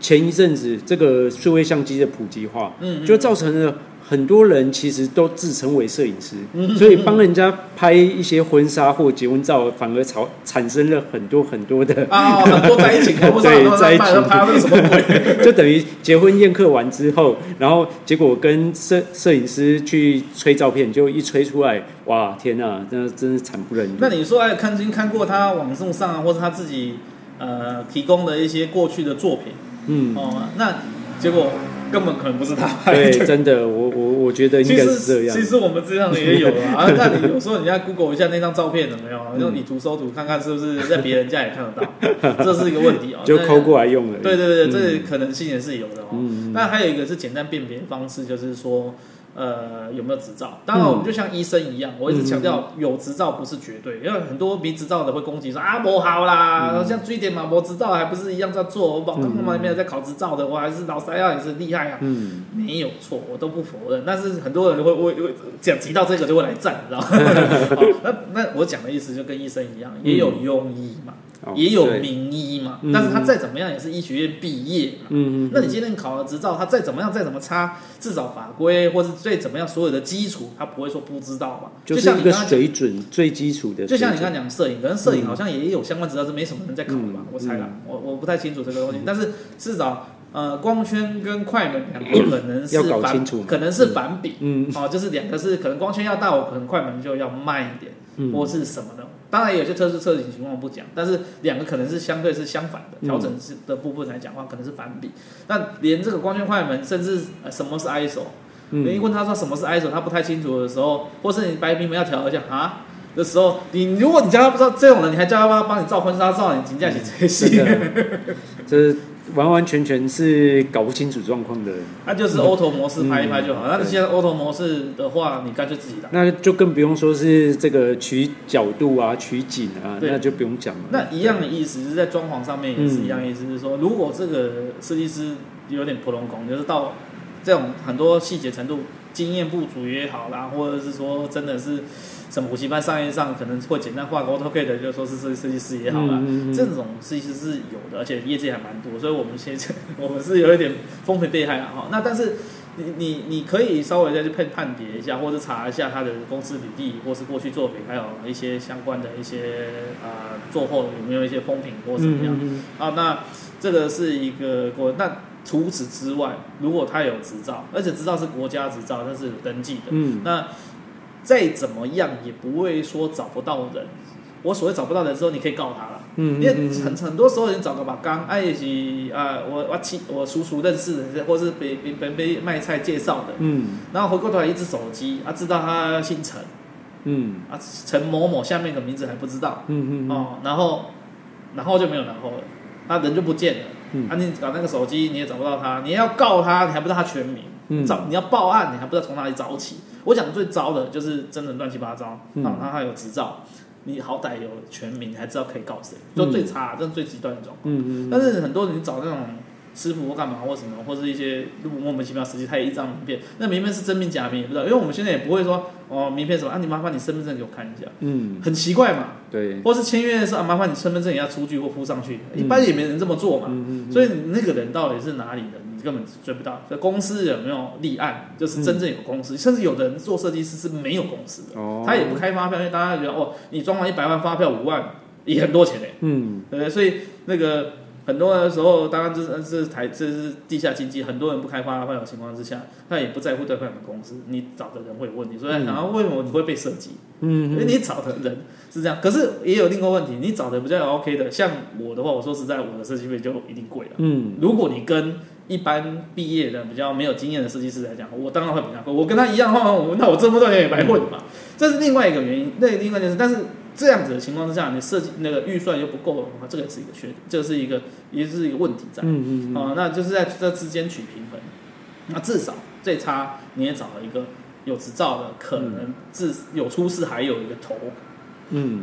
前一阵子这个数位相机的普及化，嗯，就造成了。很多人其实都自称为摄影师，所以帮人家拍一些婚纱或结婚照，反而产产生了很多很多的啊，很多在一起，*laughs* 对，在一起拍那个什么鬼？*laughs* 就等于结婚宴客完之后，然后结果跟摄摄影师去吹照片，就一吹出来，哇，天哪，真的真是惨不忍睹。那你说，哎，看经看过他网送上啊，或者他自己呃提供的一些过去的作品，嗯，哦，那结果。根本可能不是他拍的。对，真的，我我我觉得应该是这样。其实我们这样的也有啊。啊，*laughs* 那你有时候你要 Google 一下那张照片有没有？用你图搜图看看是不是在别人家也看得到，*laughs* 这是一个问题啊。就抠过来用了。对对对，这可能性也是有的哦。嗯。那还有一个是简单辨别方式，就是说。呃，有没有执照？当然，我们就像医生一样，嗯、我一直强调有执照不是绝对，因为很多没执照的会攻击说啊，不好啦，嗯、像追点嘛，没执照还不是一样在做？我刚刚嘛没有在考执照的，我还是老三样也是厉害啊。嗯，没有错，我都不否认。但是很多人会会会讲提到这个就会来赞，你知道吗？*laughs* 那那我讲的意思就跟医生一样，也有庸医嘛。也有名医嘛，但是他再怎么样也是医学院毕业嘛。嗯嗯。那你今天考了执照，他再怎么样再怎么差，至少法规或是最怎么样所有的基础，他不会说不知道嘛。就像一个水准最基础的。就像你刚刚讲摄影，可能摄影好像也有相关执照，是没什么人在考的吧？我猜啦，我我不太清楚这个东西。但是至少呃，光圈跟快门两个可能是反，可能是反比。嗯。哦，就是两个是可能光圈要大，我可能快门就要慢一点，或是什么的。当然有些特殊特景情况不讲，但是两个可能是相对是相反的调整是的部分来讲的话，可能是反比。那连这个光圈快门，甚至什么是 ISO，你一问他说什么是 ISO，他不太清楚的时候，或是你白平衡要调一下啊的时候，你如果你叫他不知道这种人，你还叫他帮帮你照婚纱照，你评价起这些，就是。完完全全是搞不清楚状况的人，那就是 auto 模式拍一拍就好。那现在 auto 模式的话，你干脆自己打。那就更不用说是这个取角度啊、取景啊，那就不用讲了。那一样的意思是在装潢上面也是一样意思，是说如果这个设计师有点普通工，就是到这种很多细节程度经验不足也好啦，或者是说真的是。什么补习班上一上可能会简单画个 AutoCAD 的，就说是设设计师也好啦，嗯嗯嗯、这种设计师是有的，而且业界还蛮多，所以我们现在 *laughs* 我们是有一点丰臣被害了哈。那但是你你你可以稍微再去判判别一下，或者查一下他的公司履历，或是过去作品，还有一些相关的一些啊、呃、做后有没有一些风评或怎么样、啊？那这个是一个过那。除此之外，如果他有执照，而且执照是国家执照，那是有登记的，嗯，那再怎么样也不会说找不到人。我所谓找不到人之后，你可以告他了，嗯，因为很很多时候人找个把刚，哎也是啊，我我亲我叔叔认识的，或是被被被被卖菜介绍的，嗯，然后回过头来一只手机，啊，知道他姓陈，嗯，啊，陈某某下面的名字还不知道，嗯嗯，哦，然后然后就没有然后了，他人就不见了，嗯，啊，你搞那个手机你也找不到他，你要告他，你还不知道他全名，嗯，找你要报案，你还不知道从哪里找起。我讲最糟的就是真的乱七八糟，嗯，然后他有执照。你好歹有全名，你还知道可以告谁，就最差，这是最极端的状况。嗯嗯。但是很多人找那种师傅或干嘛或什么，或是一些莫名其妙，实际他有一张名片，那名片是真名假名也不知道，因为我们现在也不会说哦，名片什么啊，你麻烦你身份证给我看一下。嗯。很奇怪嘛。对。或是签约的时候啊，麻烦你身份证也要出具或附上去，一般也没人这么做嘛。嗯嗯。所以那个人到底是哪里的？你根本追不到。所以公司有没有立案？就是真正有公司，甚至有的人做设计师是没有公司的，他也不开发票，因为大家觉得哦，你装完一百万发票五万也很多钱嘞，嗯，对不对？所以那个很多的时候，当然这是这是台这是地下经济，很多人不开发票的情况之下，他也不在乎对方的公司，你找的人会有问题，所以然后为什么你会被设计？嗯，因为你找的人是这样，可是也有另一个问题，你找的比较 OK 的，像我的话，我说实在，我的设计费就一定贵了，嗯，如果你跟一般毕业的比较没有经验的设计师来讲，我当然会比他贵。我跟他一样的话，我那我这么多年也白混嘛。这是另外一个原因。那另外一件事，但是这样子的情况之下，你设计那个预算又不够的话，这个是一个缺点，这是一个也是一个问题在。嗯嗯嗯。啊，那就是在这之间取平衡。那至少最差你也找了一个有执照的，可能自有出事还有一个头。嗯，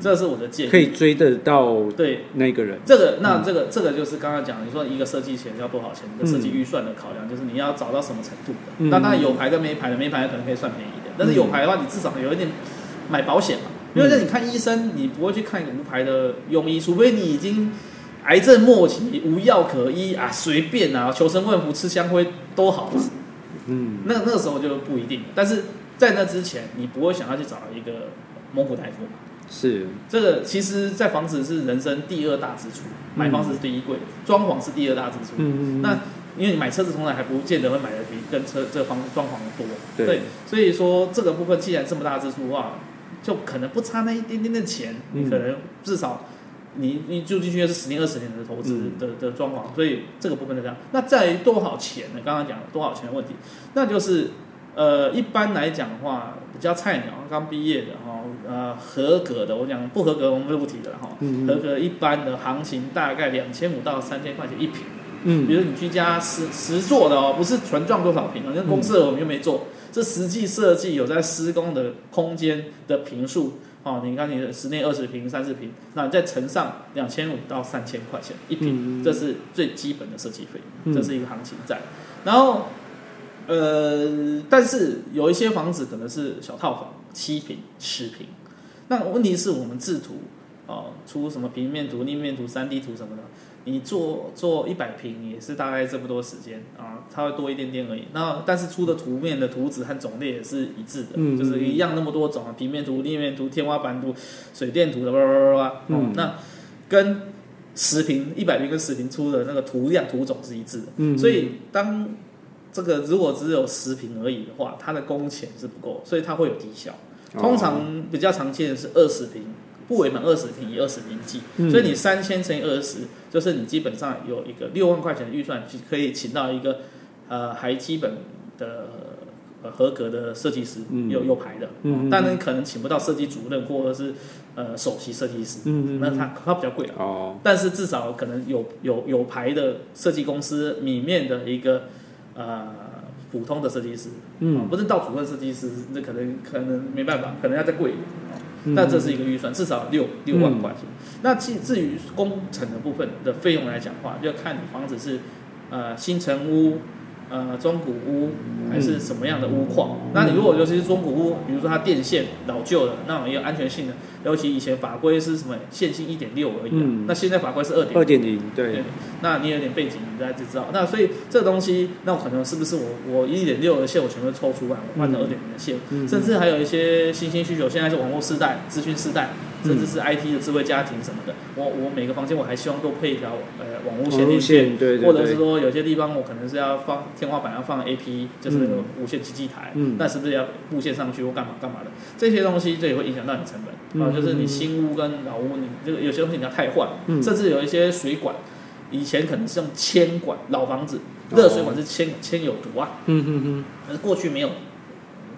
这是我的建议，可以追得到对那个人。这个，那这个，这个就是刚刚讲，你说一个设计钱要多少钱？一个设计预算的考量，就是你要找到什么程度的。那当然有牌跟没牌的，没牌的可能可以算便宜一点，但是有牌的话，你至少有一点买保险嘛。因为像你看医生，你不会去看一个无牌的庸医，除非你已经癌症末期无药可医啊，随便啊，求神问佛吃香灰都好嘛。嗯，那那个时候就不一定。但是在那之前，你不会想要去找一个蒙古大夫。是这个，其实，在房子是人生第二大支出，买房子是第一贵，装潢是第二大支出。嗯嗯。那因为你买车子，从来还不见得会买的比跟车这个房装潢多。对。对。所以说，这个部分既然这么大支出的话，就可能不差那一点点的钱。你可能至少你你住进去是十年二十年的投资的的装潢，所以这个部分就这样。那在于多少钱呢？刚刚讲了多少钱的问题，那就是呃，一般来讲的话，比较菜鸟刚毕业的哈。呃，合格的，我讲不合格，我们就不提了哈。合格一般的行情大概两千五到三千块钱一平。嗯，比如你居家实实做的哦，不是纯撞多少平啊，那公设我们又没做，这实际设计有在施工的空间的平数哦。你看你的室内二十平、三十平，那你再乘上两千五到三千块钱一平，这是最基本的设计费，这是一个行情在。然后，呃，但是有一些房子可能是小套房。七平、十平，那问题是我们制图哦，出什么平面图、立面图、三 D 图什么的，你做做一百平也是大概这么多时间啊，它会多一点点而已。那但是出的图面的图纸和种类也是一致的，嗯、就是一样那么多种啊，平面图、立面图、天花板图、水电图的，叭叭叭叭。嗯，那跟十平、一百平跟十平出的那个图样图种是一致的。嗯，所以当这个如果只有十平而已的话，它的工钱是不够，所以它会有低效。通常比较常见的是二十平，不为满二十平以二十平计，嗯、所以你三千乘以二十，就是你基本上有一个六万块钱的预算，去可以请到一个呃还基本的呃合格的设计师，嗯、有有牌的，嗯、但你可能请不到设计主任或者是呃首席设计师，嗯、那他他比较贵。了，哦、但是至少可能有有有牌的设计公司里面的一个呃。普通的设计师，嗯，不是到主任设计师，那可能可能没办法，可能要再贵一点啊。那这是一个预算，至少六六万块钱。嗯、那至至于工程的部分的费用来讲的话，就要看你房子是呃新城屋。呃，中古屋还是什么样的屋况？嗯、那你如果尤其是中古屋，比如说它电线老旧的，那种也有安全性的，尤其以前法规是什么线性一点六而已，啊，嗯、那现在法规是二点二点零，对，对。那你有点背景，你大家就知道。那所以这个东西，那我可能是不是我我一点六的线我全部抽出来，我换成二点零的线，嗯、甚至还有一些新兴需求，现在是网络时代、资讯时代，甚至是 IT 的智慧家庭什么的，我我每个房间我还希望都配一条呃网络线网路线，对对对，或者是说有些地方我可能是要放天花板要放 AP，就是那个无线机器台，嗯，那是不是要布线上去或干嘛干嘛的？这些东西这也会影响到你成本啊，就是你新屋跟老屋，你这个有些东西你要汰换，甚至有一些水管，以前可能是用铅管，老房子热水管是铅铅有毒啊，嗯嗯嗯，但是过去没有。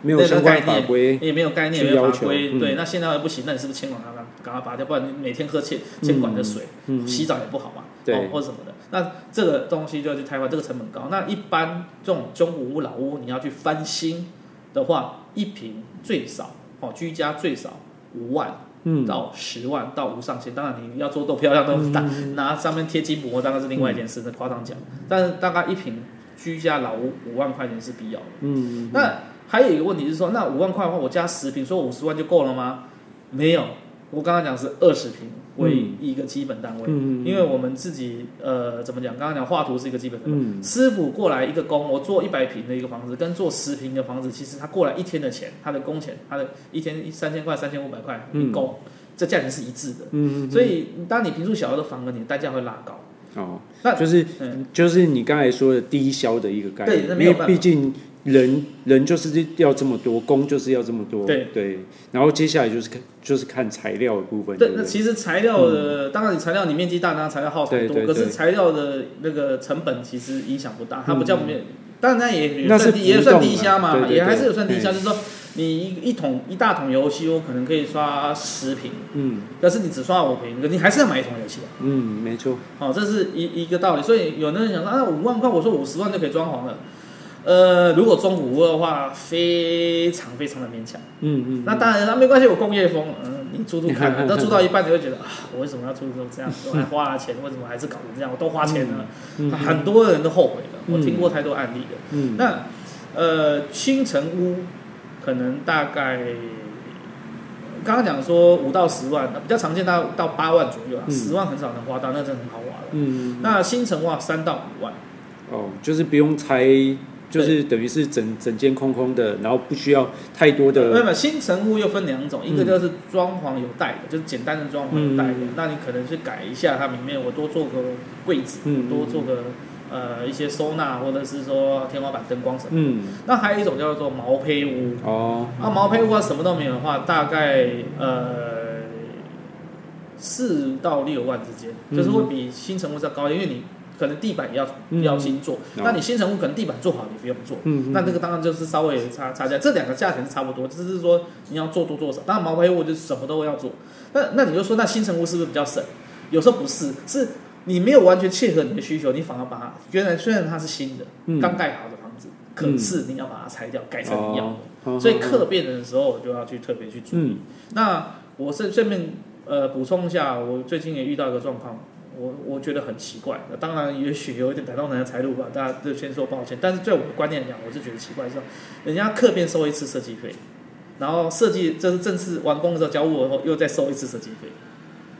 没有相关法规，也没有概念，没有法规。对，那现在不行，那你是不是铅管刚刚赶快拔掉？不然你每天喝铅铅管的水，洗澡也不好嘛，哦，或者什么的。那这个东西就要去汰换，这个成本高。那一般这种中古屋、老屋，你要去翻新的话，一平最少哦，居家最少五万到十万到无上限。当然你要做多漂亮，都拿拿上面贴金箔，当然是另外一件事，那夸张讲。但是大概一平居家老屋五万块钱是必要的。嗯，那。还有一个问题是说，那五万块的话，我加十平，说五十万就够了吗？没有，我刚刚讲是二十平为一个基本单位，嗯、因为我们自己呃怎么讲？刚刚讲画图是一个基本单位，嗯、师傅过来一个工，我做一百平的一个房子，跟做十平的房子，其实他过来一天的钱，他的工钱，他的一天三千块、三千五百块一工，嗯、这价钱是一致的。嗯、所以当你平数小的房子，你的单价会拉高。哦，那就是、嗯、就是你刚才说的低消的一个概念，因为毕竟。人人就是要这么多，工就是要这么多，对对。然后接下来就是看就是看材料的部分。对，那其实材料的，当然你材料你面积大，当然材料耗材多。可是材料的那个成本其实影响不大，它不叫没，当然它也也算低，也算低消嘛，也还是有算低消，就是说你一一桶一大桶油漆，我可能可以刷十瓶，嗯，但是你只刷五瓶，你还是要买一桶油漆。嗯，没错。好，这是一一个道理。所以有的人想说啊，五万块，我说五十万就可以装潢了。呃，如果中古屋的话，非常非常的勉强。嗯嗯。那当然，那没关系，我工业风，嗯，你住住看，那住到一半，你会觉得啊，我为什么要租成这样？我还花了钱，为什么还是搞成这样？我都花钱了，很多人都后悔了。我听过太多案例了。嗯。那呃，新城屋可能大概刚刚讲说五到十万，比较常见到到八万左右啊，十万很少能花到，那真的很好花了。嗯。那新城屋三到五万。哦，就是不用拆。就是等于是整整间空空的，然后不需要太多的。没有，新城屋又分两种，一个就是装潢有带的，就是简单的装潢有带的，那你可能去改一下它里面，我多做个柜子，多做个呃一些收纳，或者是说天花板灯光什么。嗯。那还有一种叫做毛坯屋。哦。那毛坯屋啊，什么都没有的话，大概呃四到六万之间，就是会比新城屋要高，因为你。可能地板也要要新做，那你新成屋可能地板做好你不用做，那这个当然就是稍微差差价，这两个价钱是差不多，只是说你要做多做少。当然毛坯屋就什么都要做，那那你就说那新成屋是不是比较省？有时候不是，是你没有完全切合你的需求，你反而把它原来虽然它是新的刚盖好的房子，可是你要把它拆掉改成一样的，所以客变的时候我就要去特别去注意。那我是顺便呃补充一下，我最近也遇到一个状况。我我觉得很奇怪，那当然也许有一点歹动人的财路吧，大家就先说抱歉。但是在我的观念来讲，我是觉得奇怪，是人家客变收一次设计费，然后设计这是正式完工的时候交物后又再收一次设计费。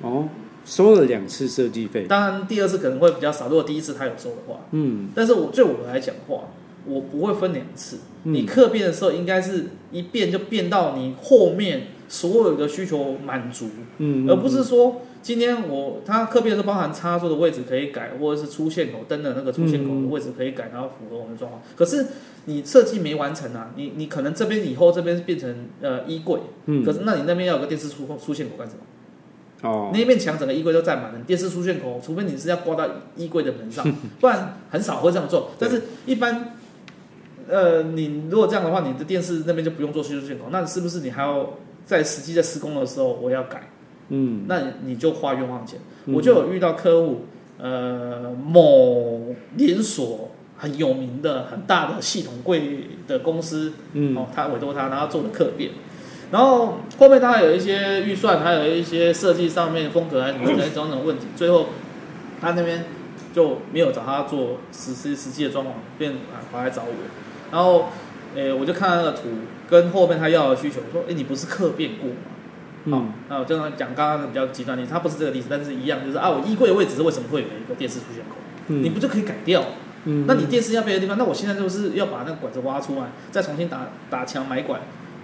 哦，收了两次设计费。当然第二次可能会比较少，如果第一次他有收的话，嗯。但是我对我来讲的话，我不会分两次。嗯、你客变的时候应该是一变就变到你后面所有的需求满足，嗯，而不是说。今天我它客变是包含插座的位置可以改，或者是出线口灯的那个出线口的位置可以改，然后符合我们的状况。可是你设计没完成啊，你你可能这边以后这边变成呃衣柜，嗯，可是那你那边要有个电视出出线口干什么？哦，那一面墙整个衣柜都占满了，电视出线口，除非你是要挂到衣柜的门上，*laughs* 不然很少会这样做。但是一般，呃，你如果这样的话，你的电视那边就不用做出线口，那是不是你还要在实际在施工的时候我要改？嗯，那你就花冤枉钱。嗯、我就有遇到客户，呃，某连锁很有名的、很大的系统柜的公司，嗯，哦，他委托他，然后做了客变，然后后面他有一些预算，还有一些设计上面风格还是什么等等问题，最后他那边就没有找他做实施实际的装潢，便啊回来找我，然后，诶，我就看那个图跟后面他要的需求，说，哎，你不是客变过吗？好，那我就讲刚刚的比较极端例子，它不是这个例子，但是一样，就是啊，我衣柜的位置是为什么会有一个电视出线口？嗯、你不就可以改掉？嗯，那你电视要别的地方，那我现在就是要把那个管子挖出来，再重新打打墙买管，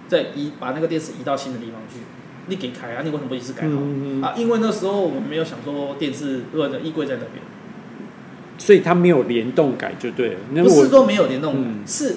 再移把那个电视移到新的地方去。你给开啊，你为什么不一次改好、嗯嗯、啊？因为那时候我们没有想说电视或者衣柜在那边，所以它没有联动改就对了。不是说没有联动改，嗯、是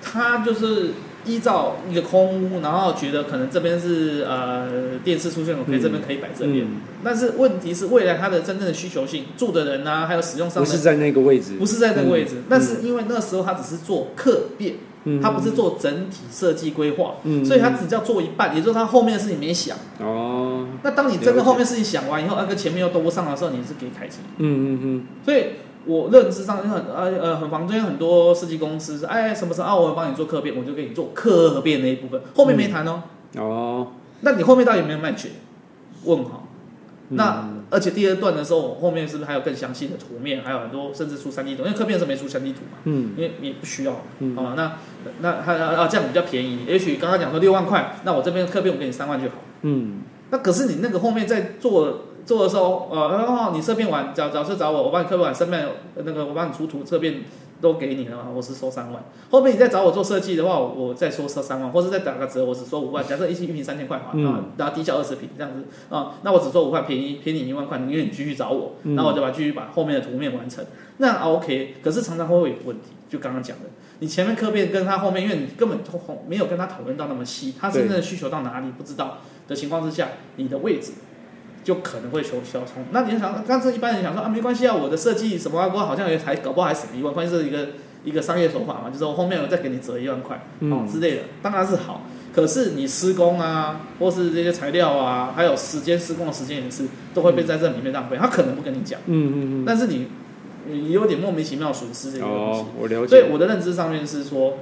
它就是。依照一个空屋，然后觉得可能这边是呃电视出现我可、以、这边可以摆这边。嗯、但是问题是，未来它的真正的需求性，住的人啊，还有使用上，不是在那个位置，不是在那个位置。嗯、但是因为那时候他只是做客变，嗯、他不是做整体设计规划，嗯、所以他只叫做一半，也就是他后面的事情没想。哦。那当你真的后面事情想完以后，那个前面又都不上的时候，你是可以开机。嗯嗯嗯。所以。我认知上就很呃呃很房间很多设计公司，哎什么时候啊我会帮你做客变，我就给你做客变那一部分，后面没谈哦。嗯、哦。那你后面到底有没有卖全？问号。嗯、那而且第二段的时候，我后面是不是还有更详细的图面，还有很多甚至出三 D 图，因为客变是没出三 D 图嘛。嗯。因为也不需要。嗯。好吧，那那他啊这样比较便宜，也许刚刚讲说六万块，那我这边客变我给你三万就好。嗯。那可是你那个后面在做。做的时候，呃，然后你测变完找找是找我，我帮你测变完，身边那个我帮你出图测变都给你了嘛，我是收三万。后面你再找我做设计的话，我再说收三万，或者再打个折，我只收五万。假设一期一坪三千块嘛，嗯、然后低价二十平这样子啊，那我只收五万，便宜便宜你一万块，因为你继续找我，然后我就把继续把后面的图面完成，那 OK。可是常常会有问题，就刚刚讲的，你前面刻片跟他后面，因为你根本没有跟他讨论到那么细，他真正的需求到哪里不知道的情况之下，你的位置。就可能会求小冲，那你想，但是一般人想说啊，没关系啊，我的设计什么啊，我好像也还搞不好还省一万，关键是一个一个商业手法嘛，就是我后面我再给你折一万块，嗯、哦之类的，当然是好。可是你施工啊，或是这些材料啊，还有时间施工的时间也是，都会被在这里面浪费。他可能不跟你讲，嗯嗯嗯，但是你你有点莫名其妙损失这个东西。哦，我了解。所以我的认知上面是说。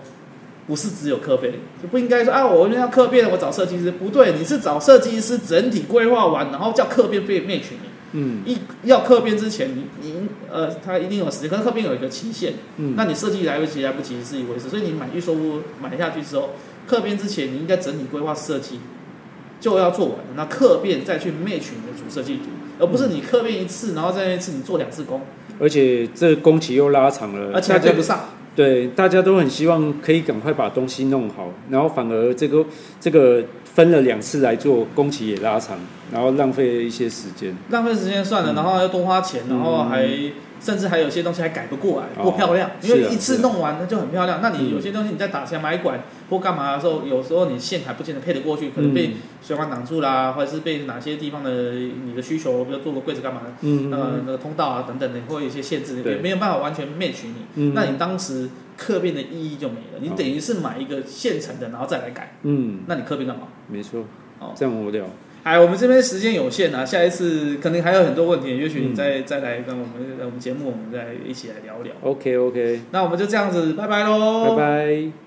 不是只有客变，就不应该说啊，我们要客变，我找设计师不对，你是找设计师整体规划完，然后叫客变被 match 你。嗯，一要客变之前，你你呃，他一定有时间，可是客变有一个期限。嗯，那你设计来不及来不及是一回事，所以你买预售屋买下去之后，客变之前你应该整体规划设计就要做完，那客变再去 match 你的主设计图，而不是你客变一次，然后再一次你做两次工，而且这工期又拉长了，而且还对不上。对，大家都很希望可以赶快把东西弄好，然后反而这个这个分了两次来做，工期也拉长，然后浪费了一些时间。浪费时间算了，然后要多花钱，然后还。嗯甚至还有些东西还改不过来，不漂亮，因为一次弄完它就很漂亮。那你有些东西你在打钱买管或干嘛的时候，有时候你线还不见得配得过去，可能被水管挡住啦，或者是被哪些地方的你的需求，比如做个柜子干嘛的，嗯，那个那个通道啊等等的，会有一些限制，也没有办法完全 match 你。那你当时客变的意义就没了，你等于是买一个现成的，然后再来改。嗯，那你客变干嘛？没错，哦，这样无聊。哎，我们这边时间有限啊，下一次可能还有很多问题，也许你再、嗯、再来跟我们我们节目，我们再一起来聊聊。OK OK，那我们就这样子，拜拜喽，拜拜。